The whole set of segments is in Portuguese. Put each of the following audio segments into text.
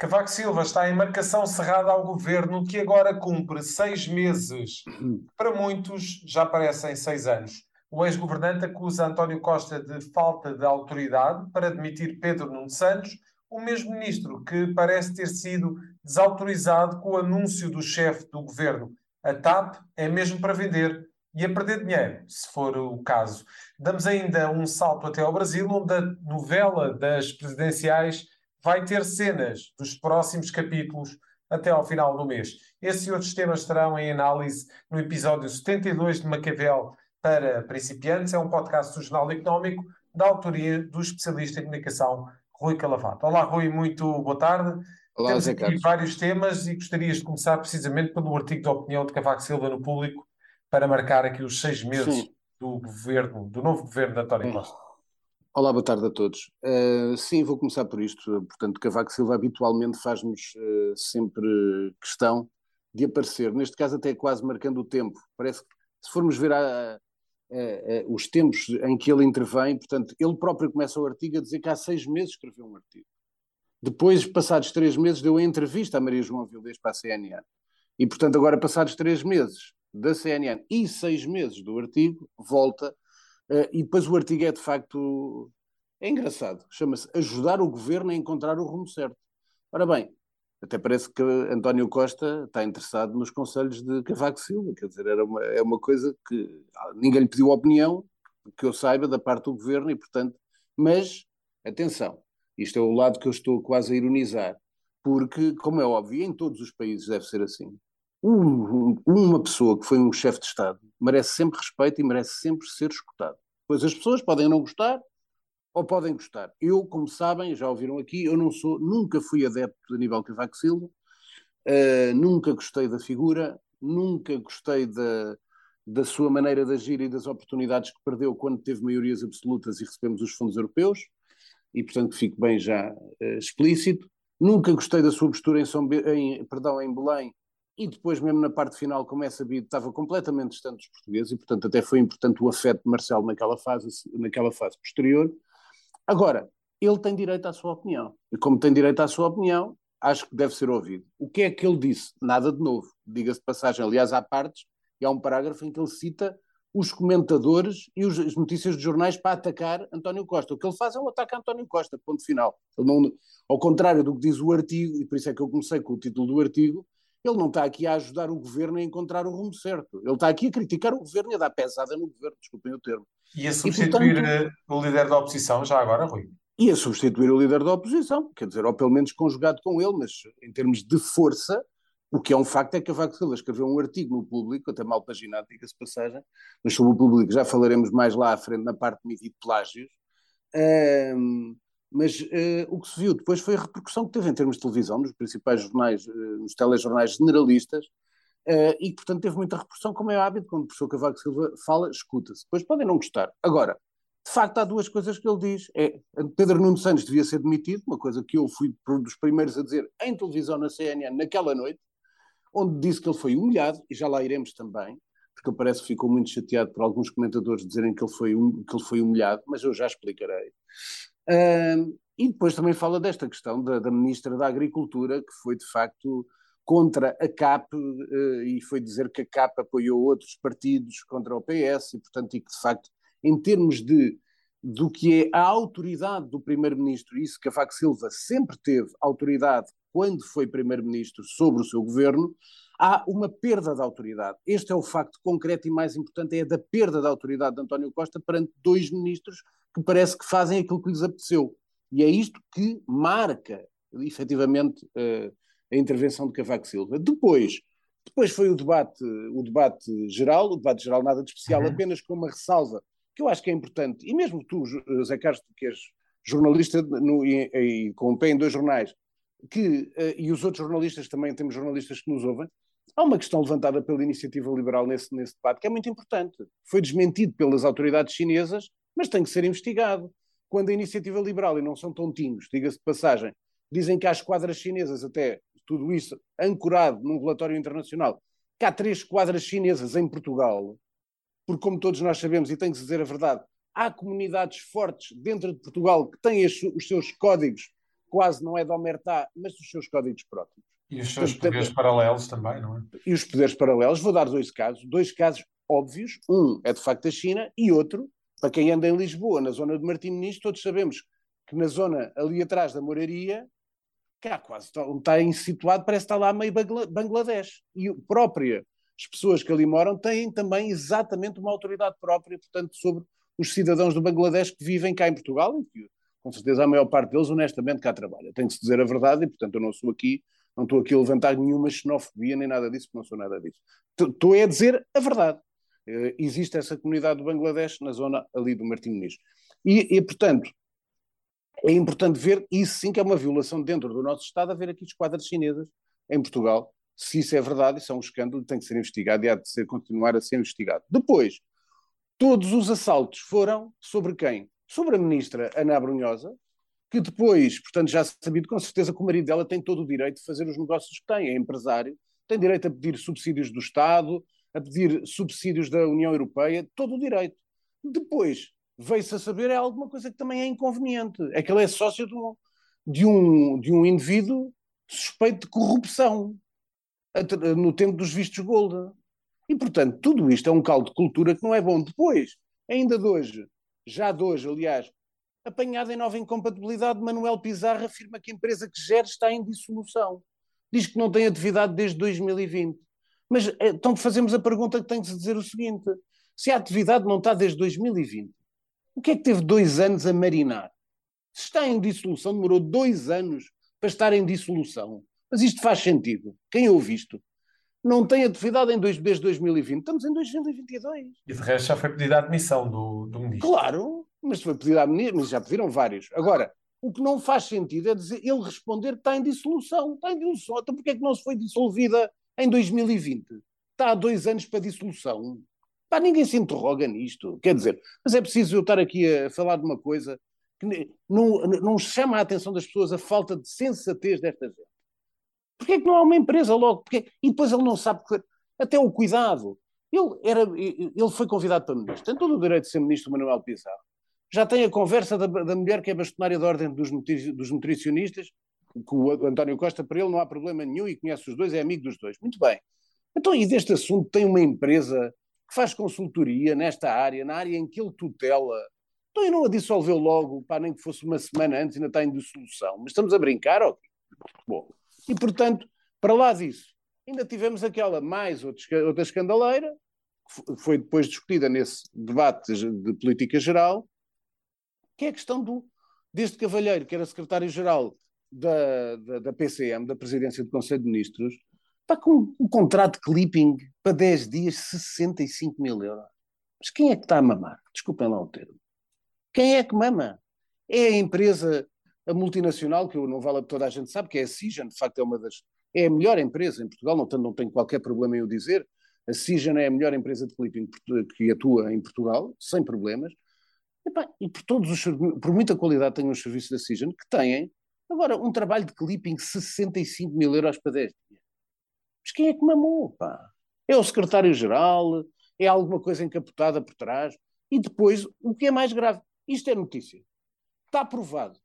Cavaco Silva está em marcação cerrada ao governo que agora cumpre seis meses. Para muitos, já parecem seis anos. O ex-governante acusa António Costa de falta de autoridade para demitir Pedro Nuno Santos, o mesmo ministro que parece ter sido desautorizado com o anúncio do chefe do governo. A TAP é mesmo para vender e a perder dinheiro, se for o caso. Damos ainda um salto até ao Brasil, onde a novela das presidenciais vai ter cenas dos próximos capítulos até ao final do mês. Esse e outros temas estarão em análise no episódio 72 de Maquiavel para principiantes. É um podcast do Jornal Económico da autoria do especialista em comunicação Rui Calavato. Olá, Rui, muito boa tarde. Olá, Temos Zé aqui Carlos. vários temas e gostarias de começar precisamente pelo artigo de opinião de Cavaco Silva no público para marcar aqui os seis meses Sim. do governo, do novo governo de António É. Costa. Olá, boa tarde a todos. Uh, sim, vou começar por isto. Portanto, Cavaco Silva habitualmente faz-nos uh, sempre questão de aparecer, neste caso até quase marcando o tempo. Parece que se formos ver a- a- a- os tempos em que ele intervém, portanto, ele próprio começa o artigo a dizer que há seis meses escreveu um artigo. Depois, passados três meses, deu a entrevista a Maria João Vildes para a CNN. E, portanto, agora, passados três meses da CNN e seis meses do artigo, volta Uh, e depois o artigo é de facto é engraçado, chama-se Ajudar o Governo a encontrar o rumo certo. Ora bem, até parece que António Costa está interessado nos conselhos de Cavaco Silva, quer dizer, era uma, é uma coisa que ah, ninguém lhe pediu opinião, que eu saiba, da parte do governo, e portanto, mas atenção, isto é o lado que eu estou quase a ironizar, porque, como é óbvio, em todos os países deve ser assim. Um- uma pessoa que foi um chefe de Estado merece sempre respeito e merece sempre ser escutado. Pois as pessoas podem não gostar ou podem gostar. Eu, como sabem, já ouviram aqui, eu não sou, nunca fui adepto de Aníbal Cavaco Silva, uh, nunca gostei da figura, nunca gostei da, da sua maneira de agir e das oportunidades que perdeu quando teve maiorias absolutas e recebemos os fundos europeus, e portanto fico bem já uh, explícito. Nunca gostei da sua postura em, São Be- em, perdão, em Belém, e depois, mesmo na parte final, como é sabido, estava completamente distante dos portugueses, e portanto até foi importante o afeto de Marcelo naquela fase, naquela fase posterior. Agora, ele tem direito à sua opinião, e como tem direito à sua opinião, acho que deve ser ouvido. O que é que ele disse? Nada de novo, diga-se de passagem. Aliás, há partes, e há um parágrafo em que ele cita os comentadores e os, as notícias de jornais para atacar António Costa. O que ele faz é um ataque a António Costa, ponto final. Não, ao contrário do que diz o artigo, e por isso é que eu comecei com o título do artigo, ele não está aqui a ajudar o governo a encontrar o rumo certo. Ele está aqui a criticar o governo e a dar pesada no governo, desculpem o termo. E a substituir portanto- eh, o líder da oposição, já agora, Rui. E a substituir o líder da oposição, quer dizer, ou pelo menos conjugado com ele, mas em termos de força, o que é um facto é que Cavaco Silva escreveu um artigo no público, até mal paginado, diga-se passagem, mas sobre o público já falaremos mais lá à frente na parte de de plágios. Ahm, mas eh, o que se viu depois foi a repercussão que teve em termos de televisão, nos principais jornais, eh, nos telejornais generalistas, eh, e portanto teve muita repercussão, como é hábito, quando o professor Cavaco Silva fala, escuta-se. Depois podem não gostar. Agora, de facto, há duas coisas que ele diz. É, Pedro Nuno Santos devia ser demitido, uma coisa que eu fui um dos primeiros a dizer em televisão na CNN naquela noite, onde disse que ele foi humilhado, e já lá iremos também, porque ele parece que ficou muito chateado por alguns comentadores dizerem que ele foi, hum- que ele foi humilhado, mas eu já explicarei. E depois também fala desta questão da, da Ministra da Agricultura, que foi de facto contra a CAP eh, e foi dizer que a CAP apoiou outros partidos contra o PS e, portanto, e que de facto, em termos de do que é a autoridade do Primeiro-Ministro, isso que Cavaco Silva sempre teve autoridade quando foi Primeiro-Ministro sobre o seu governo, há uma perda de autoridade. Este é o facto concreto e mais importante, é a da perda da autoridade de António Costa perante dois ministros que parece que fazem aquilo que lhes apeteceu. E é isto que marca, efetivamente, eh, a intervenção de Cavaco Silva. Depois, depois foi o debate, o debate geral, o debate geral nada de especial, Uhum. apenas com uma ressalva, que eu acho que é importante, e mesmo tu, Zé Carlos, que és jornalista no, e, e com o pé em dois jornais, que, eh, e os outros jornalistas também, temos jornalistas que nos ouvem, há uma questão levantada pela iniciativa liberal nesse, nesse debate que é muito importante. Foi desmentido pelas autoridades chinesas, mas tem que ser investigado. Quando a iniciativa liberal, e não são tontinhos, diga-se de passagem, dizem que há esquadras chinesas, até tudo isso ancorado num relatório internacional, que há três esquadras chinesas em Portugal, porque como todos nós sabemos, e tem que se dizer a verdade, há comunidades fortes dentro de Portugal que têm as- os seus códigos quase não é da Omertá, mas dos seus códigos próprios. E os seus Portanto, poderes paralelos também, não é? E os poderes paralelos, vou dar dois casos, dois casos óbvios. Um é de facto a China e outro, para quem anda em Lisboa, na zona de Martim Ministro, todos sabemos que na zona ali atrás da Moraria, cá quase está, está situado, parece que está lá meio Bangladesh. E própria, as pessoas que ali moram têm também exatamente uma autoridade própria, portanto, sobre os cidadãos do Bangladesh que vivem cá em Portugal, e que com certeza a maior parte deles honestamente cá trabalha. Tem que se dizer a verdade e, portanto, eu não sou aqui, não estou aqui a levantar nenhuma xenofobia nem nada disso, porque não sou nada disso. Estou a dizer a verdade. Uh, existe essa comunidade do Bangladesh na zona ali do Martim Ministro. E, e, portanto, é importante ver, isso sim que é uma violação dentro do nosso Estado, haver aqui esquadras chinesas em Portugal. Se isso é verdade, isso é um escândalo, tem que ser investigado e há de ser, continuar a ser investigado. Depois, todos os assaltos foram sobre quem? Sobre a ministra Ana Abrunhosa, que depois, portanto, já sabido com certeza que o marido dela tem todo o direito de fazer os negócios que tem, é empresário, tem direito a pedir subsídios do Estado, a pedir subsídios da União Europeia, todo o direito. Depois, veio-se a saber é alguma coisa que também é inconveniente, é que ele é sócio de um, de um, de um indivíduo suspeito de corrupção no tempo dos vistos gold. E, portanto, tudo isto é um caldo de cultura que não é bom. Depois, ainda de hoje, já de hoje, aliás, apanhado em nova incompatibilidade, Manuel Pizarro afirma que a empresa que gera está em dissolução. Diz que não tem atividade desde 2020. Mas eh, então fazemos a pergunta que tem que se dizer o seguinte: se a atividade não está desde 2020, o que é que teve dois anos a marinar? Se está em dissolução, demorou dois anos para estar em dissolução. Mas isto faz sentido. Quem ouve isto? não tem atividade em dois, desde 2020. Estamos em 2022. E de resto já foi pedida a admissão do, do ministro. Claro, mas foi pedida a ministro, mas já pediram vários. Agora, o que não faz sentido é dizer ele responder que está em dissolução. Está em dissolução. Então porquê é que não se foi dissolvida em 2020? Está há dois anos para dissolução. Pá, ninguém se interroga nisto. Quer dizer, mas é preciso eu estar aqui a falar de uma coisa que não, não chama a atenção das pessoas a falta de sensatez desta gente. Porquê é que não há uma empresa logo? Porque... E depois ele não sabe, até o cuidado. Ele, era, ele foi convidado para ministro, tem todo o direito de ser ministro Manuel Pizarro. Já tem a conversa da, da mulher que é bastonária da ordem dos, dos nutricionistas, com o António Costa, para ele não há problema nenhum e conhece os dois, é amigo dos dois. Muito bem. Então, e deste assunto tem uma empresa que faz consultoria nesta área, na área em que ele tutela. Então, e não a dissolveu logo, pá, nem que fosse uma semana antes, ainda está em dissolução. Mas estamos a brincar, ok? Bom, e, portanto, para lá disso, ainda tivemos aquela mais outra escandaleira, que foi depois discutida nesse debate de política geral, que é a questão do, deste cavalheiro, que era secretário-geral da, da, da, PCM, da Presidência do Conselho de Ministros, está com um contrato de clipping para 10 dias, 65 mil euros. Mas quem é que está a mamar? Desculpem lá o termo. Quem é que mama? É a empresa a multinacional, que não vale toda a gente sabe, que é a Cision, de facto é uma das. É a melhor empresa em Portugal, não tenho, não tenho qualquer problema em o dizer. A Cision é a melhor empresa de clipping que atua em Portugal, sem problemas. E, e por, todos os, por muita qualidade tem os serviços da Cision, que têm, agora, um trabalho de clipping 65 mil euros para 10 dias. Mas quem é que mamou, pá? É o secretário-geral? É alguma coisa encapotada por trás? E depois, o que é mais grave, isto é notícia. Está aprovado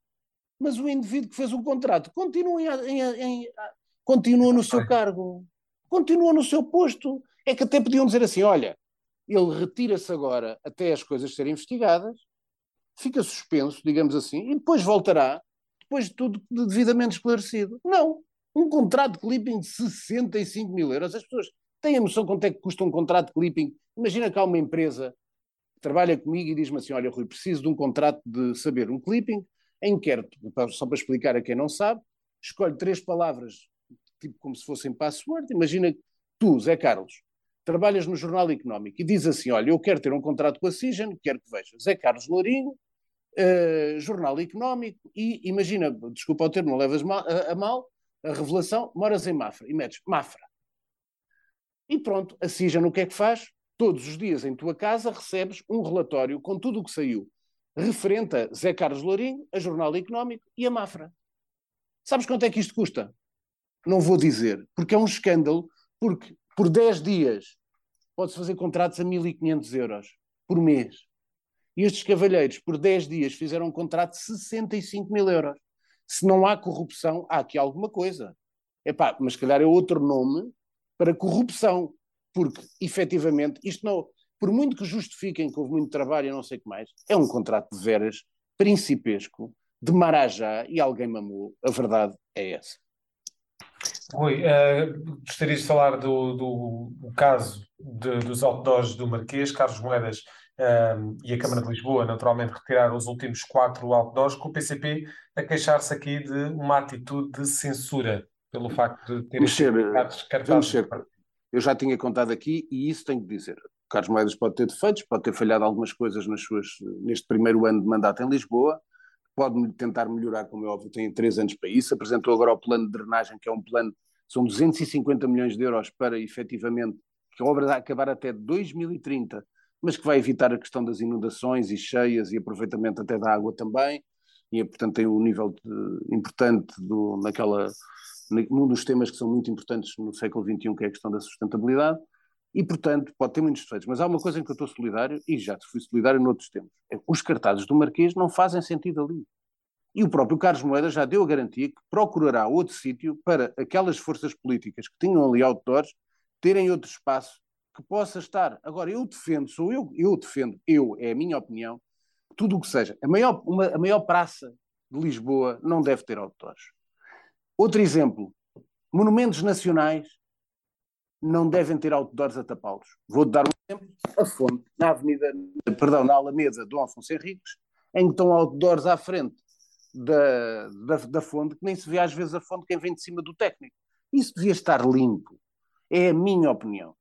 mas o indivíduo que fez o contrato continua, em, em, continua no seu cargo, continua no seu posto. É que até podiam dizer assim: olha, ele retira-se agora até as coisas serem investigadas, fica suspenso, digamos assim, e depois voltará, depois de tudo devidamente esclarecido. Não. Um contrato de clipping de 65 mil euros. As pessoas têm a noção quanto é que custa um contrato de clipping. Imagina que há uma empresa que trabalha comigo e diz-me assim: Olha, Rui, preciso de um contrato de saber um clipping inquérito, só para explicar a quem não sabe, escolhe três palavras, tipo como se fossem password. Imagina que tu, Zé Carlos, trabalhas no Jornal Económico e diz assim: Olha, eu quero ter um contrato com a Cision, quero que veja Zé Carlos Lourinho, uh, Jornal Económico, e imagina, desculpa o termo, não levas mal, a, a, mal, a revelação, moras em Mafra, e metes Mafra. E pronto, a Cision o que é que faz? Todos os dias em tua casa recebes um relatório com tudo o que saiu referente a Zé Carlos Lourinho, a Jornal Económico e a Mafra. Sabes quanto é que isto custa? Não vou dizer, porque é um escândalo, porque por 10 dias pode-se fazer contratos a 1.500 euros por mês. E estes cavalheiros, por 10 dias, fizeram um contrato de 65 mil euros. Se não há corrupção, há aqui alguma coisa. Epá, mas calhar é outro nome para corrupção, porque efetivamente isto não, por muito que justifiquem que houve muito trabalho e não sei o que mais, é um contrato de veras principesco, de marajá e alguém mamou. A verdade é essa. Rui, uh, gostarias de falar do, do, do caso de, dos outdoors do Marquês, Carlos Moedas uh, e a Câmara de Lisboa, naturalmente, retiraram os últimos quatro outdoors, com o PCP a queixar-se aqui de uma atitude de censura pelo facto de terem cartazes. Eu já tinha contado aqui e isso tenho que dizer. Carlos Moedas pode ter defeitos, pode ter falhado algumas coisas nas suas, neste primeiro ano de mandato em Lisboa, pode tentar melhorar, como é óbvio, tem três anos para isso. Apresentou agora o plano de drenagem, que é um plano, são 250 milhões de euros para efetivamente, que a obra vai acabar até 2030, mas que vai evitar a questão das inundações e cheias e aproveitamento até da água também. E, portanto, tem um nível de, importante do, naquela, num dos temas que são muito importantes no século XXI, que é a questão da sustentabilidade. E, portanto, pode ter muitos defeitos, mas há uma coisa em que eu estou solidário, e já fui solidário noutros tempos. É, os cartazes do Marquês não fazem sentido ali. E o próprio Carlos Moedas já deu a garantia que procurará outro sítio para aquelas forças políticas que tinham ali outdoors terem outro espaço que possa estar. Agora, eu defendo, sou eu, eu defendo, eu, é a minha opinião, tudo o que seja. A maior, uma, a maior praça de Lisboa não deve ter outdoors. Outro exemplo, monumentos nacionais não devem ter outdoors a tapá-los. Vou dar um exemplo, a fonte, na avenida, perdão, na Alameda Dom Afonso Henriques, em que estão outdoors à frente da, da, da fonte, que nem se vê às vezes a fonte quem vem de cima do técnico. Isso devia estar limpo. É a minha opinião.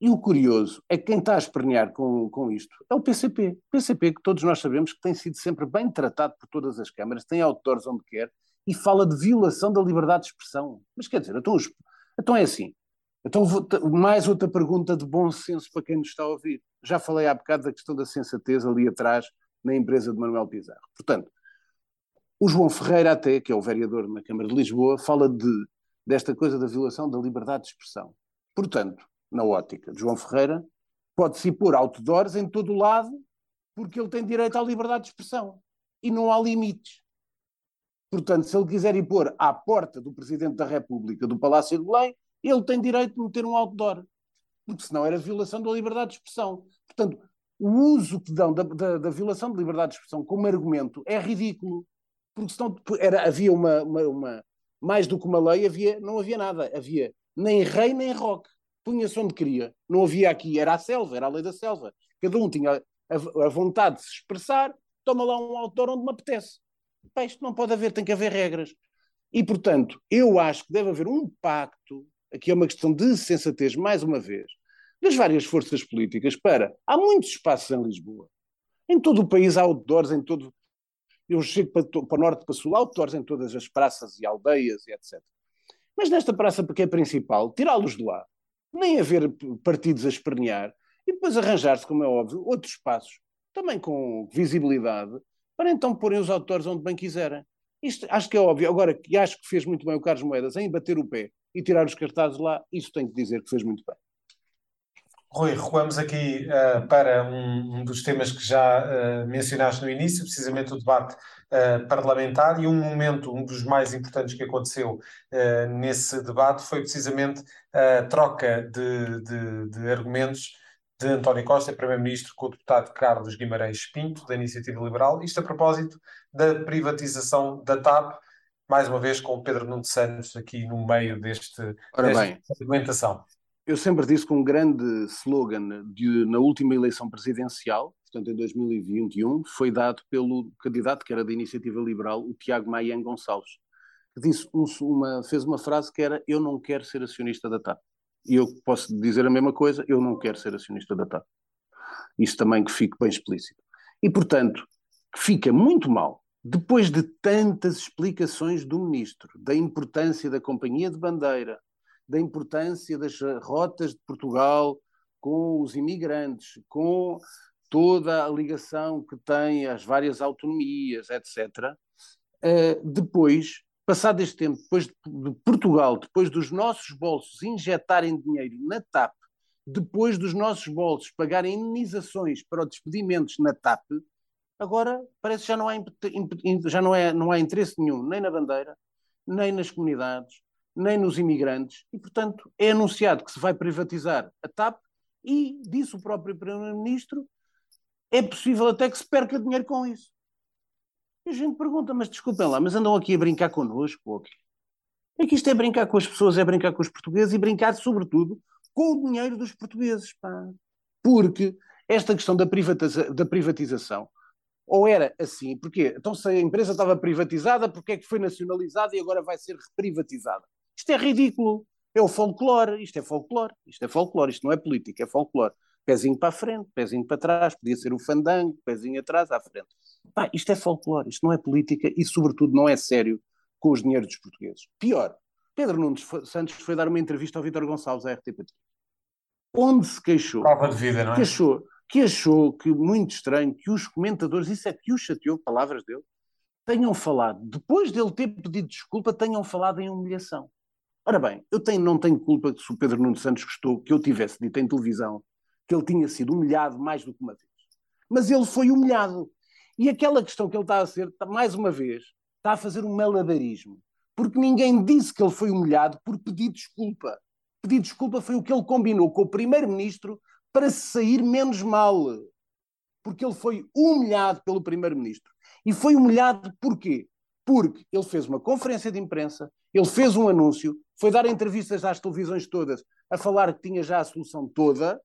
E o curioso é que quem está a espernear com, com isto é o PCP. O PCP, que todos nós sabemos que tem sido sempre bem tratado por todas as câmaras, tem outdoors onde quer e fala de violação da liberdade de expressão. Mas quer dizer, então, então é assim. Então, vou, mais outra pergunta de bom senso para quem nos está a ouvir. Já falei há bocado da questão da sensatez ali atrás na empresa de Manuel Pizarro. Portanto, o João Ferreira, até, que é o vereador na Câmara de Lisboa, fala de, desta coisa da violação da liberdade de expressão. Portanto, na ótica de João Ferreira, pode-se pôr outdoors em todo o lado, porque ele tem direito à liberdade de expressão. E não há limites. Portanto, se ele quiser ir pôr à porta do Presidente da República do Palácio de Belém, ele tem direito de meter um outdoor, porque senão era violação da liberdade de expressão. Portanto, o uso que dão da, da, da violação de liberdade de expressão como argumento é ridículo, porque senão era, havia uma, uma, uma, mais do que uma lei, havia, não havia nada, havia nem rei nem rock, punha-se onde queria, não havia aqui, era a selva, era a lei da selva, cada um tinha a, a vontade de se expressar, toma lá um autor onde me apetece. Pá, isto não pode haver, tem que haver regras. E, portanto, eu acho que deve haver um pacto aqui é uma questão de sensatez, mais uma vez, das várias forças políticas para. Há muitos espaços em Lisboa. Em todo o país há outdoors, em todo. Eu chego para, para o norte, para o sul, há outdoors em todas as praças e aldeias e etc. Mas nesta praça, porque é principal, tirá-los de lá, nem haver partidos a espernear, e depois arranjar-se, como é óbvio, outros espaços, também com visibilidade, para então porem os autores onde bem quiserem. Isto acho que é óbvio. Agora, que acho que fez muito bem o Carlos Moedas em bater o pé e tirar os cartazes lá, isso tenho que dizer que fez muito bem. Rui, recuamos aqui uh, para um, um, dos temas que já uh, mencionaste no início, precisamente o debate uh, parlamentar, e um momento, um dos mais importantes que aconteceu nesse debate foi precisamente a troca de, de, de argumentos de António Costa, Primeiro-Ministro, com o deputado Carlos Guimarães Pinto, da Iniciativa Liberal, isto a propósito da privatização da TAP, mais uma vez com o Pedro Nuno Santos aqui no meio deste, Ora desta bem, argumentação. Eu sempre disse que um grande slogan de, na última eleição presidencial, portanto em 2021, foi dado pelo candidato que era da Iniciativa Liberal, o Tiago Maian Gonçalves, que disse um, uma, fez uma frase que era eu não quero ser acionista da TAP. E eu posso dizer a mesma coisa, eu não quero ser acionista da TAP. Isso também que fique bem explícito. E, portanto, fica muito mal depois de tantas explicações do ministro, da importância da companhia de bandeira, da importância das rotas de Portugal com os imigrantes, com toda a ligação que tem às várias autonomias, etc. Eh, depois, passado este tempo, depois de Portugal, depois dos nossos bolsos injetarem dinheiro na TAP, depois dos nossos bolsos pagarem indenizações para os despedimentos na TAP, agora parece que já não há, já não, é, não há interesse nenhum, nem na bandeira, nem nas comunidades, nem nos imigrantes, e, portanto, é anunciado que se vai privatizar a TAP e, disse o próprio Primeiro-Ministro, é possível até que se perca dinheiro com isso. E a gente pergunta, mas desculpem lá, mas andam aqui a brincar connosco? Quê? É que isto é brincar com as pessoas, é brincar com os portugueses e brincar, sobretudo, com o dinheiro dos portugueses. Pá. Porque esta questão da, privatiza da privatização, ou era assim, porque então se a empresa estava privatizada, porque é que foi nacionalizada e agora vai ser reprivatizada? Isto é ridículo. É o folclore, isto é folclore, isto é folclore, isto não é política, é folclore. Pezinho para a frente, pezinho para trás, podia ser o fandango, pezinho atrás, à frente. Pá, isto é folclore, isto não é política e, sobretudo, não é sério com os dinheiros dos portugueses. Pior, Pedro Nunes Santos foi dar uma entrevista ao Vítor Gonçalves à RTP, onde se queixou, Prova de vida, não é? que, achou, que achou que, muito estranho, que os comentadores, isso é que o chateou, palavras dele, tenham falado, depois dele ter pedido desculpa, tenham falado em humilhação. Ora bem, eu tenho, não tenho culpa que se o Pedro Nuno Santos gostou que eu tivesse dito em televisão que ele tinha sido humilhado mais do que uma vez. Mas ele foi humilhado. E aquela questão que ele está a ser, mais uma vez, está a fazer um malabarismo. Porque ninguém disse que ele foi humilhado por pedir desculpa. Pedir desculpa foi o que ele combinou com o primeiro-ministro para se sair menos mal. Porque ele foi humilhado pelo primeiro-ministro. E foi humilhado porquê? Porque ele fez uma conferência de imprensa, ele fez um anúncio, foi dar entrevistas às televisões todas a falar que tinha já a solução toda,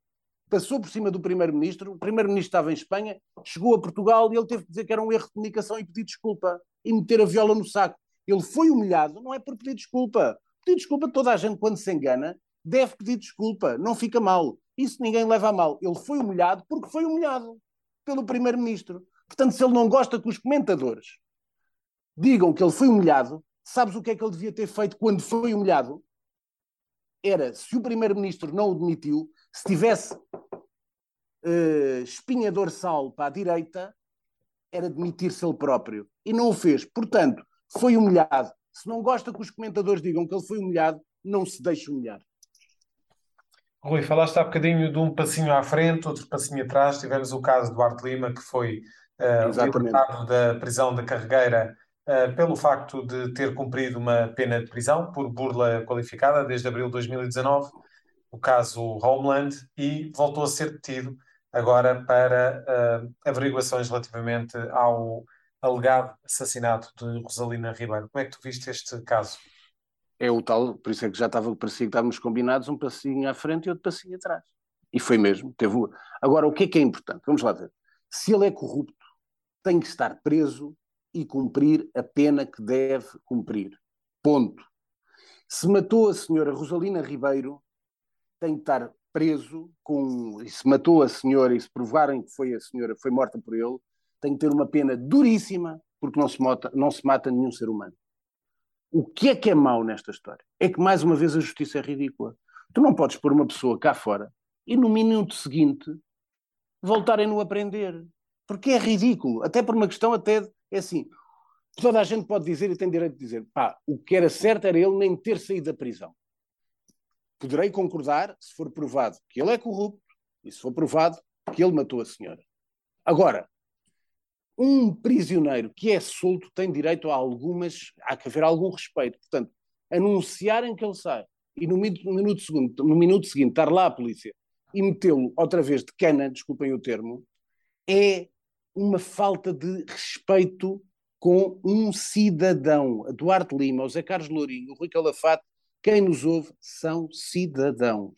passou por cima do primeiro-ministro, o primeiro-ministro estava em Espanha, chegou a Portugal e ele teve que dizer que era um erro de comunicação e pedir desculpa e meter a viola no saco. Ele foi humilhado, não é por pedir desculpa. Pedir desculpa, toda a gente, quando se engana, deve pedir desculpa, não fica mal. Isso ninguém leva a mal. Ele foi humilhado porque foi humilhado pelo primeiro-ministro. Portanto, se ele não gosta que os comentadores digam que ele foi humilhado, sabes o que é que ele devia ter feito quando foi humilhado? Era, se o primeiro-ministro não o demitiu, se tivesse uh, espinha dorsal para a direita, era demitir-se ele próprio. E não o fez. Portanto, foi humilhado. Se não gosta que os comentadores digam que ele foi humilhado, não se deixe humilhar. Rui, falaste há bocadinho de um passinho à frente, outro passinho atrás. Tivemos o caso do Arte Lima, que foi uh, libertado da prisão da carregueira pelo facto de ter cumprido uma pena de prisão por burla qualificada desde abril de 2019, o caso Homeland, e voltou a ser detido agora para uh, averiguações relativamente ao alegado assassinato de Rosalina Ribeiro. Como é que tu viste este caso? É o tal, por isso é que já estava, parecia que estávamos combinados, um passinho à frente e outro passinho atrás. E foi mesmo. Teve... Agora, o que é que é importante? Vamos lá ver. Se ele é corrupto, tem que estar preso e cumprir a pena que deve cumprir. Ponto. Se matou a senhora Rosalina Ribeiro, tem que estar preso com. E se matou a senhora e se provarem que foi a senhora, foi morta por ele, tem que ter uma pena duríssima, porque não se mata, não se mata nenhum ser humano. O que é que é mau nesta história? É que, mais uma vez, a justiça é ridícula. Tu não podes pôr uma pessoa cá fora e, no minuto seguinte, voltarem-no a prender. Porque é ridículo. Até por uma questão até... É assim, toda a gente pode dizer e tem direito de dizer pá, o que era certo era ele nem ter saído da prisão. Poderei concordar se for provado que ele é corrupto e se for provado que ele matou a senhora. Agora, um prisioneiro que é solto tem direito a algumas, há que haver algum respeito. Portanto, anunciarem que ele sai e no minuto, segundo, no minuto seguinte estar lá a polícia e metê-lo outra vez de cana, desculpem o termo, é uma falta de respeito com um cidadão. A Duarte Lima, o Zé Carlos Lourinho, o Rui Calafate, quem nos ouve são cidadãos.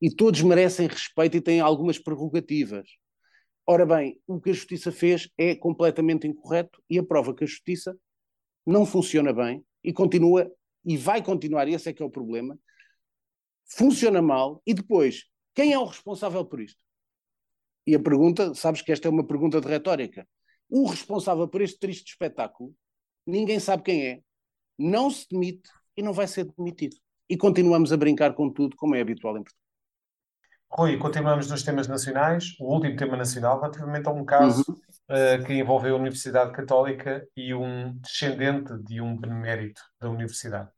E todos merecem respeito e têm algumas prerrogativas. Ora bem, o que a justiça fez é completamente incorreto e a prova que a justiça não funciona bem e continua e vai continuar, esse é que é o problema, funciona mal e depois, quem é o responsável por isto? E a pergunta, sabes que esta é uma pergunta de retórica. O responsável por este triste espetáculo, ninguém sabe quem é, não se demite e não vai ser demitido. E continuamos a brincar com tudo, como é habitual em Portugal. Rui, continuamos nos temas nacionais. O último tema nacional, relativamente a um caso uhum. uh, que envolveu a Universidade Católica e um descendente de um benemérito da universidade.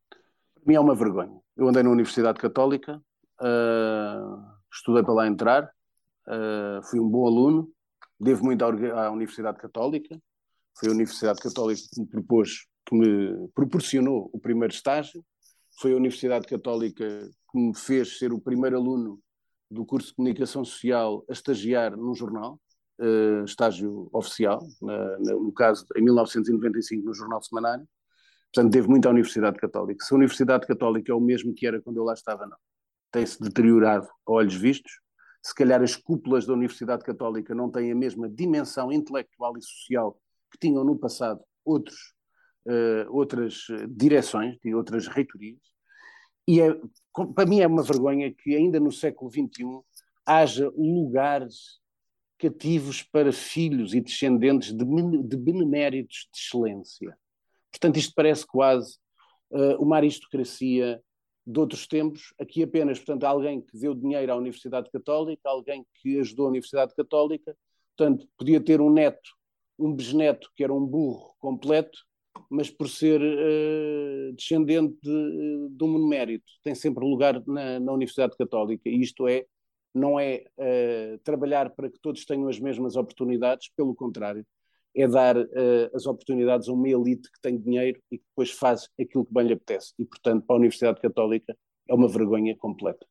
Para mim é uma vergonha. Eu andei na Universidade Católica, uh, estudei para lá entrar, uh, fui um bom aluno Devo muito à, à Universidade Católica, foi a Universidade Católica que me propôs, que me proporcionou o primeiro estágio, foi a Universidade Católica que me fez ser o primeiro aluno do curso de Comunicação Social a estagiar num jornal, uh, estágio oficial, na, na, no caso, em 1995, no Jornal Semanário. Portanto, devo muito à Universidade Católica. Se a Universidade Católica é o mesmo que era quando eu lá estava, não. Tem-se deteriorado a olhos vistos. Se calhar as cúpulas da Universidade Católica não têm a mesma dimensão intelectual e social que tinham no passado outros, uh, outras direções e outras reitorias. E é, para mim é uma vergonha que ainda no século XXI haja lugares cativos para filhos e descendentes de, de beneméritos de excelência. Portanto, isto parece quase uh, uma aristocracia de outros tempos. Aqui apenas, portanto, alguém que deu dinheiro à Universidade Católica, alguém que ajudou a Universidade Católica, portanto, podia ter um neto, um bisneto que era um burro completo, mas por ser uh, descendente de, de um mérito, tem sempre lugar na, na Universidade Católica. E isto é, não é uh, trabalhar para que todos tenham as mesmas oportunidades, pelo contrário, é dar uh, as oportunidades a uma elite que tem dinheiro e que depois faz aquilo que bem lhe apetece. E, portanto, para a Universidade Católica é uma vergonha completa.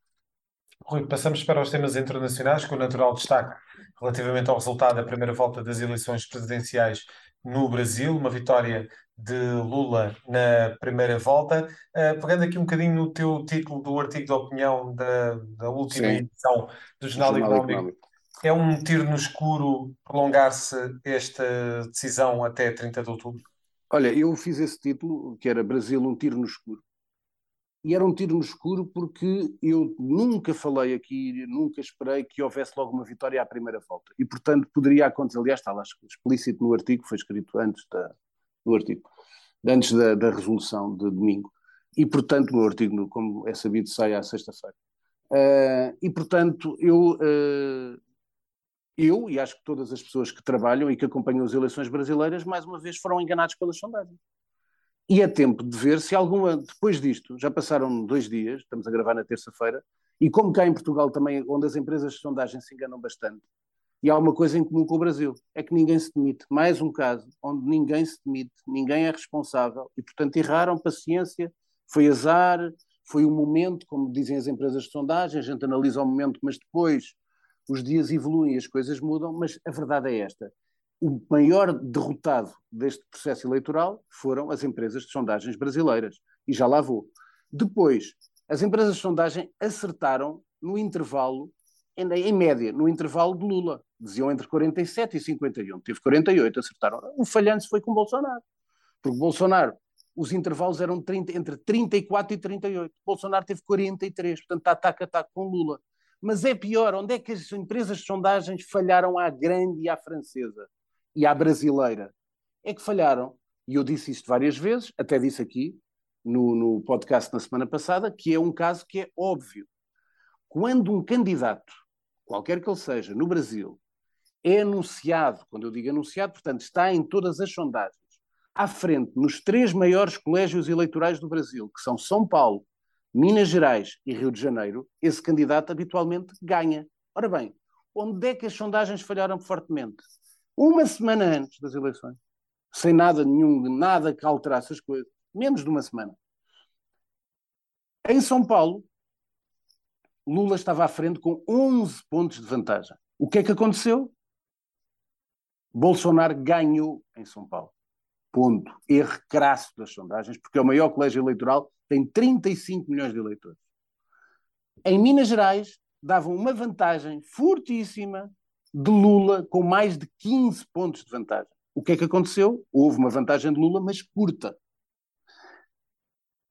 Rui, passamos para os temas internacionais, com o natural destaque relativamente ao resultado da primeira volta das eleições presidenciais no Brasil, uma vitória de Lula na primeira volta. Uh, pegando aqui um bocadinho no teu título do artigo de opinião da, da última Sim. edição do Jornal, Jornal Económico, Económico, é um tiro no escuro prolongar-se esta decisão até 30 de outubro? Olha, eu fiz esse título, que era Brasil, um tiro no escuro. E era um tiro no escuro porque eu nunca falei aqui, nunca esperei que houvesse logo uma vitória à primeira volta. E, portanto, poderia acontecer. Aliás, está lá explícito no artigo, foi escrito antes da, no artigo, antes da, da resolução de domingo. E, portanto, o artigo, como é sabido, sai à sexta-feira. Uh, e, portanto, eu, uh, eu e acho que todas as pessoas que trabalham e que acompanham as eleições brasileiras, mais uma vez foram enganados pelas sondagens. E é tempo de ver se alguma, depois disto, já passaram dois dias, estamos a gravar na terça-feira, e como cá em Portugal também, onde as empresas de sondagem se enganam bastante, e há uma coisa em comum com o Brasil, é que ninguém se demite. Mais um caso onde ninguém se demite, ninguém é responsável e, portanto, erraram, paciência, foi azar, foi o momento, como dizem as empresas de sondagem, a gente analisa o momento, mas depois os dias evoluem, as coisas mudam, mas a verdade é esta. O maior derrotado deste processo eleitoral foram as empresas de sondagens brasileiras. E já lá vou. Depois, as empresas de sondagem acertaram no intervalo em média, no intervalo de Lula. Diziam entre 47 e 51. Teve 48, acertaram. O falhanço foi com Bolsonaro. Porque Bolsonaro, os intervalos eram 30, entre 34 e 38. Bolsonaro teve 43, portanto ataque a ataque com Lula. Mas é pior, onde é que as empresas de sondagens falharam à grande e à francesa e à brasileira? É que falharam, e eu disse isto várias vezes, até disse aqui no, no podcast na semana passada, que é um caso que é óbvio. Quando um candidato qualquer que ele seja, no Brasil, é anunciado, quando eu digo anunciado, portanto, está em todas as sondagens, à frente nos três maiores colégios eleitorais do Brasil, que são São Paulo, Minas Gerais e Rio de Janeiro, esse candidato habitualmente ganha. Ora bem, onde é que as sondagens falharam fortemente? Uma semana antes das eleições, sem nada nenhum, nada que alterasse as coisas, menos de uma semana. Em São Paulo, Lula estava à frente com 11 pontos de vantagem. O que é que aconteceu? Bolsonaro ganhou em São Paulo. Ponto. Erro crasso das sondagens, porque é o maior colégio eleitoral, tem 35 milhões de eleitores. Em Minas Gerais, davam uma vantagem fortíssima de Lula, com mais de 15 pontos de vantagem. O que é que aconteceu? Houve uma vantagem de Lula, mas curta.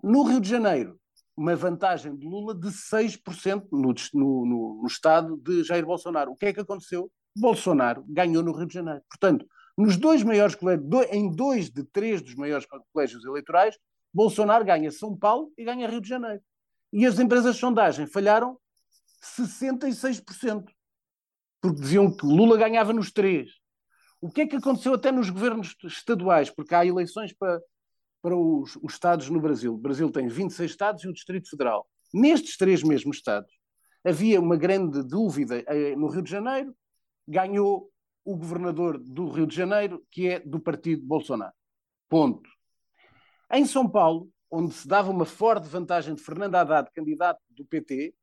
No Rio de Janeiro, uma vantagem de Lula de 6% no, no, no, estado de Jair Bolsonaro. O que é que aconteceu? Bolsonaro ganhou no Rio de Janeiro. Portanto, nos dois maiores colégios, em dois de três dos maiores colégios eleitorais, Bolsonaro ganha São Paulo e ganha Rio de Janeiro. E as empresas de sondagem falharam 66%, porque diziam que Lula ganhava nos três. O que é que aconteceu até nos governos estaduais? Porque há eleições para, para os, os estados no Brasil. O Brasil tem 26 estados e o Distrito Federal. Nestes três mesmos estados, havia uma grande dúvida. Eh, no Rio de Janeiro, ganhou o governador do Rio de Janeiro, que é do partido Bolsonaro. Ponto. Em São Paulo, onde se dava uma forte vantagem de Fernando Haddad, candidato do PT,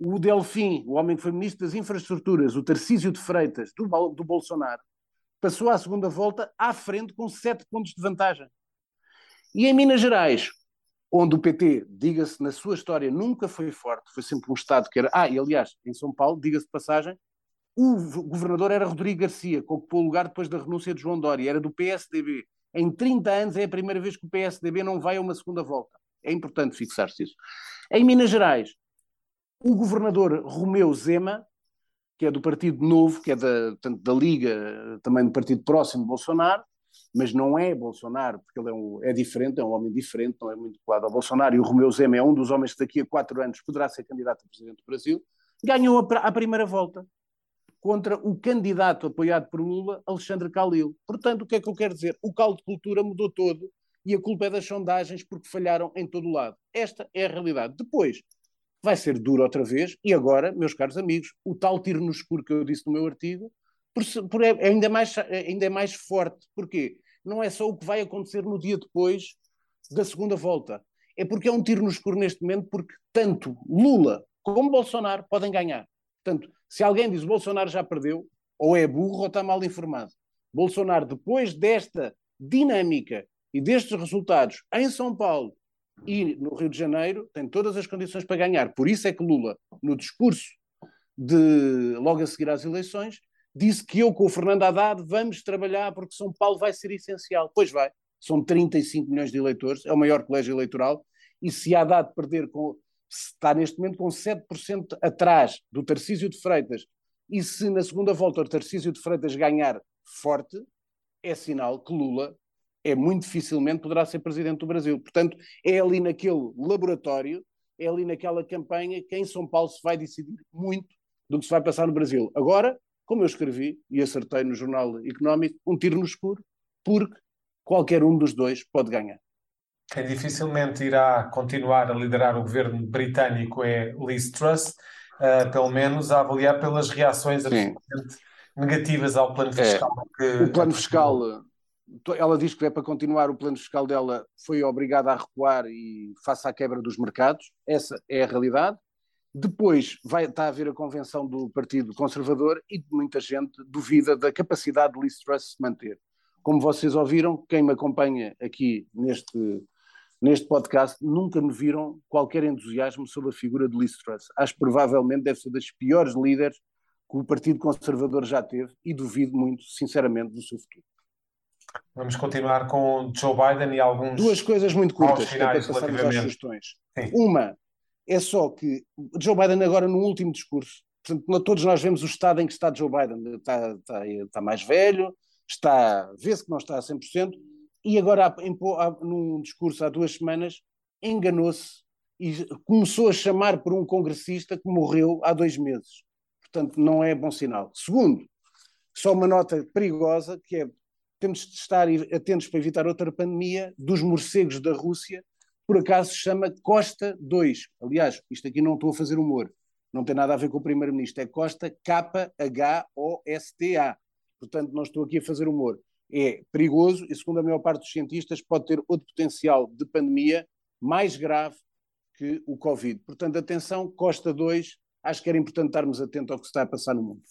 o Delfim, o homem que foi ministro das Infraestruturas, o Tarcísio de Freitas, do, do Bolsonaro, passou à segunda volta à frente com sete pontos de vantagem. E em Minas Gerais, onde o PT, diga-se na sua história, nunca foi forte, foi sempre um Estado que era. Ah, e aliás, em São Paulo, diga-se de passagem, o governador era Rodrigo Garcia, que ocupou o lugar depois da renúncia de João Dória, era do PSDB. Em 30 anos é a primeira vez que o PSDB não vai a uma segunda volta. É importante fixar-se isso. Em Minas Gerais, o governador Romeu Zema, que é do Partido Novo, que é da, da Liga, também do Partido Próximo de Bolsonaro, mas não é Bolsonaro, porque ele é, um, é diferente, é um homem diferente, não é muito colado ao Bolsonaro, e o Romeu Zema é um dos homens que daqui a quatro anos poderá ser candidato a presidente do Brasil, ganhou a, a primeira volta contra o candidato apoiado por Lula, Alexandre Calil. Portanto, o que é que eu quero dizer? O caldo de cultura mudou todo e a culpa é das sondagens porque falharam em todo o lado. Esta é a realidade. Depois, vai ser duro outra vez, e agora, meus caros amigos, o tal tiro no escuro que eu disse no meu artigo, por, por, é, é ainda, mais, é é mais forte. Porquê? Não é só o que vai acontecer no dia depois da segunda volta. É porque é um tiro no escuro neste momento, porque tanto Lula como Bolsonaro podem ganhar. Portanto, se alguém diz Bolsonaro já perdeu, ou é burro ou está mal informado. Bolsonaro, depois desta dinâmica e destes resultados em São Paulo e no Rio de Janeiro, tem todas as condições para ganhar. Por isso é que Lula, no discurso de logo a seguir às eleições, disse que eu com o Fernando Haddad vamos trabalhar porque São Paulo vai ser essencial. Pois vai, são 35 milhões de eleitores, é o maior colégio eleitoral, e se Haddad perder com, está neste momento com 7% atrás do Tarcísio de Freitas, e se na segunda volta o Tarcísio de Freitas ganhar forte, é sinal que Lula é muito dificilmente poderá ser presidente do Brasil. Portanto, é ali naquele laboratório, é ali naquela campanha que em São Paulo se vai decidir muito do que se vai passar no Brasil. Agora, como eu escrevi e acertei no Jornal Económico, um tiro no escuro, porque qualquer um dos dois pode ganhar. Quem dificilmente irá continuar a liderar o governo britânico é Liz Truss, uh, pelo menos a avaliar pelas reações absolutamente negativas ao plano é, fiscal. É, que... O plano fiscal, ela diz que é para continuar, o plano fiscal dela foi obrigada a recuar e face à quebra dos mercados, essa é a realidade. Depois vai, está a haver a convenção do Partido Conservador e muita gente duvida da capacidade de Liz Truss se manter. Como vocês ouviram, quem me acompanha aqui neste, neste podcast nunca me viram qualquer entusiasmo sobre a figura de Liz Truss. Acho que provavelmente deve ser das piores líderes que o Partido Conservador já teve e duvido muito, sinceramente, do seu futuro. Vamos continuar com Joe Biden e alguns. Duas coisas muito curtas para passarmos às sugestões. Sim. Uma é só que Joe Biden, agora no último discurso, portanto, todos nós vemos o estado em que está Joe Biden. Está, está, está mais velho, está, vê-se que não está a 100%, e agora, num discurso há duas semanas, enganou-se e começou a chamar por um congressista que morreu há dois meses. Portanto, não é bom sinal. Segundo, só uma nota perigosa, que é temos de estar atentos para evitar outra pandemia dos morcegos da Rússia, por acaso se chama Costa 2. Aliás, isto aqui não estou a fazer humor, não tem nada a ver com o primeiro-ministro, é Costa K-H-O-S-T-A. Portanto, não estou aqui a fazer humor. É perigoso e, segundo a maior parte dos cientistas, pode ter outro potencial de pandemia mais grave que o Covid. Portanto, atenção, Costa 2, acho que era importante estarmos atentos ao que se está a passar no mundo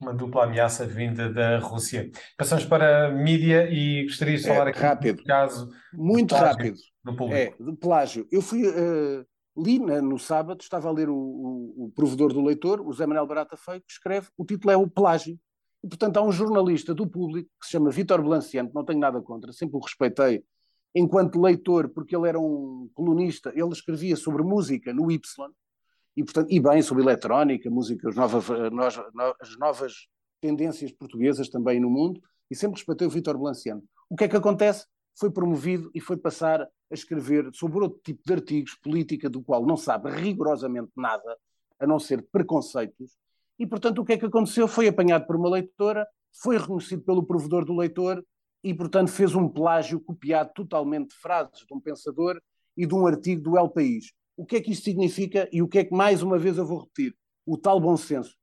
uma dupla ameaça vinda da Rússia. Passamos para a mídia e gostaria de falar é, aqui rápido. caso muito rápido no público. É, de plágio. Eu fui uh, li no sábado, estava a ler o, o, o, provedor do leitor, o Zé Manuel Barata Feio, que escreve, o título é o plágio. E, portanto, há um jornalista do público que se chama Vítor Blanciante, não tenho nada contra, sempre o respeitei enquanto leitor, porque ele era um colunista, ele escrevia sobre música no Y, e, portanto, e bem sobre eletrónica, música, as novas, as novas tendências portuguesas também no mundo, e sempre respeitei o Vítor Blanciano. O que é que acontece? Foi promovido e foi passar a escrever sobre outro tipo de artigos, política do qual não sabe rigorosamente nada, a não ser preconceitos, e portanto o que é que aconteceu? Foi apanhado por uma leitora, foi reconhecido pelo provedor do leitor e portanto fez um plágio copiado totalmente de frases de um pensador e de um artigo do El País. O que é que isto significa e o que é que, mais uma vez, eu vou repetir? O tal bom senso.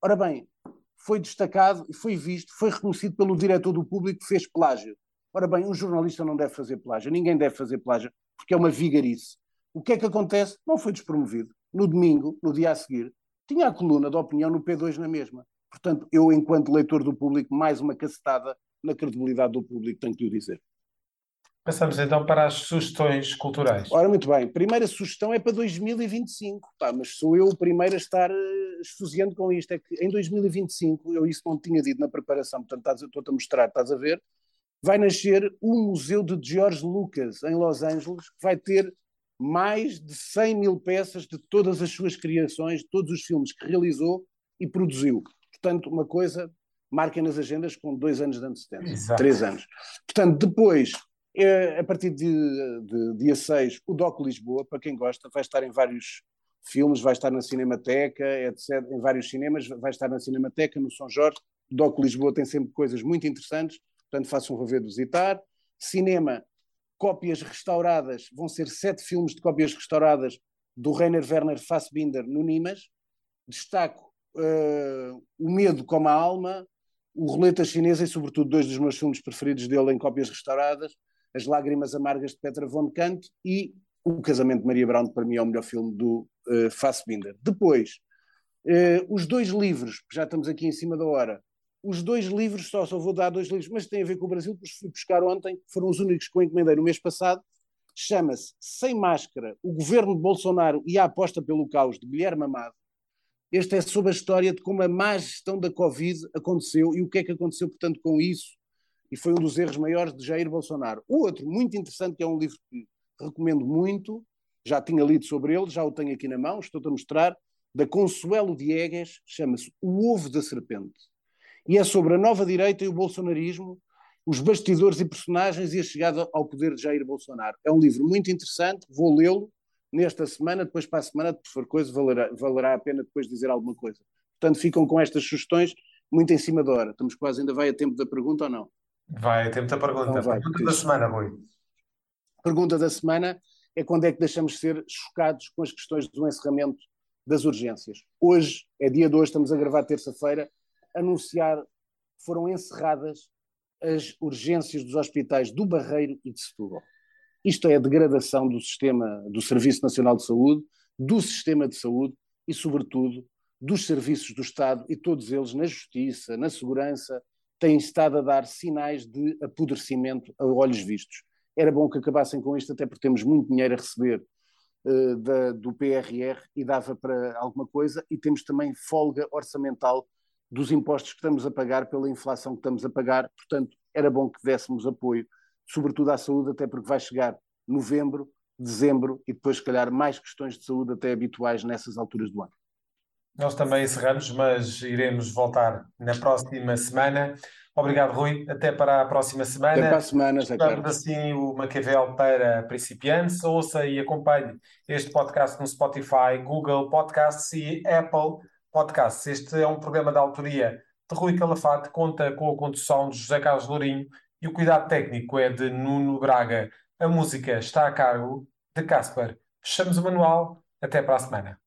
Ora bem, foi destacado e foi visto, foi reconhecido pelo diretor do público que fez plágio. Ora bem, um jornalista não deve fazer plágio, ninguém deve fazer plágio, porque é uma vigarice. O que é que acontece? Não foi despromovido. No domingo, no dia a seguir, tinha a coluna de opinião no P2 na mesma. Portanto, eu, enquanto leitor do público, mais uma cacetada na credibilidade do público, tenho que o dizer. Passamos então para as sugestões culturais. Ora, muito bem. Primeira sugestão é para 2025, tá, mas sou eu o primeiro a estar uh, esfuziando com isto. É que em 2025, eu isso não tinha dito na preparação, portanto estou-te a mostrar, estás a ver, vai nascer o Museu de George Lucas, em Los Angeles, que vai ter mais de 100 mil peças de todas as suas criações, de todos os filmes que realizou e produziu. Portanto, uma coisa, marquem nas agendas com dois anos de antecedência, Exato. três anos. Portanto, depois, é, a partir de, de, dia 6, o Doc Lisboa, para quem gosta, vai estar em vários filmes, vai estar na Cinemateca, etc., em vários cinemas, vai estar na Cinemateca, no São Jorge. O Doc Lisboa tem sempre coisas muito interessantes, portanto façam um favor de visitar. Cinema, cópias restauradas, vão ser sete filmes de cópias restauradas do Rainer Werner Fassbinder no Nimas. Destaco uh, O Medo como a Alma, O Roleta Chinesa e, sobretudo, dois dos meus filmes preferidos dele em cópias restauradas, as Lágrimas Amargas de Petra von Kant e O Casamento de Maria Brown, que para mim é o melhor filme do uh, Fassbinder. Depois, uh, os dois livros, já estamos aqui em cima da hora, os dois livros, só, só vou dar dois livros, mas tem a ver com o Brasil, porque fui buscar ontem, foram os únicos que eu encomendei no mês passado, chama-se Sem Máscara, o Governo de Bolsonaro e a Aposta pelo Caos, de Guilherme Amado. Este é sobre a história de como a má gestão da Covid aconteceu e o que é que aconteceu, portanto, com isso e foi um dos erros maiores de Jair Bolsonaro. O outro, muito interessante, que é um livro que recomendo muito, já tinha lido sobre ele, já o tenho aqui na mão, estou-te a mostrar, da Consuelo Diegues, chama-se O Ovo da Serpente. E é sobre a nova direita e o bolsonarismo, os bastidores e personagens e a chegada ao poder de Jair Bolsonaro. É um livro muito interessante, vou lê-lo nesta semana, depois para a semana, se for coisa, valerá, valerá a pena depois dizer alguma coisa. Portanto, ficam com estas sugestões muito em cima da hora. Estamos quase, ainda vai a tempo da pergunta ou não? Vai, tem muita pergunta. Então vai, pergunta da semana, Rui. Pergunta da semana é quando é que deixamos de ser chocados com as questões do encerramento das urgências. Hoje, é dia de hoje, estamos a gravar terça-feira, anunciar foram encerradas as urgências dos hospitais do Barreiro e de Setúbal. Isto é a degradação do sistema, do Serviço Nacional de Saúde, do sistema de saúde e, sobretudo, dos serviços do Estado e todos eles na justiça, na segurança, têm estado a dar sinais de apodrecimento a olhos vistos. Era bom que acabassem com isto, até porque temos muito dinheiro a receber uh, da, do PRR e dava para alguma coisa, e temos também folga orçamental dos impostos que estamos a pagar pela inflação que estamos a pagar, portanto, era bom que dessemos apoio, sobretudo à saúde, até porque vai chegar novembro, dezembro e depois, se calhar, mais questões de saúde até habituais nessas alturas do ano. Nós também encerramos, mas iremos voltar na próxima semana. Obrigado, Rui. Até para a próxima semana. Até para a semana, Zé Carlos. assim o Maquiavel para principiantes. Ouça e acompanhe este podcast no Spotify, Google Podcasts e Apple Podcasts. Este é um programa da autoria de Rui Calafate, conta com a condução de José Carlos Lourinho e o cuidado técnico é de Nuno Braga. A música está a cargo de Casper. Fechamos o manual. Até para a semana.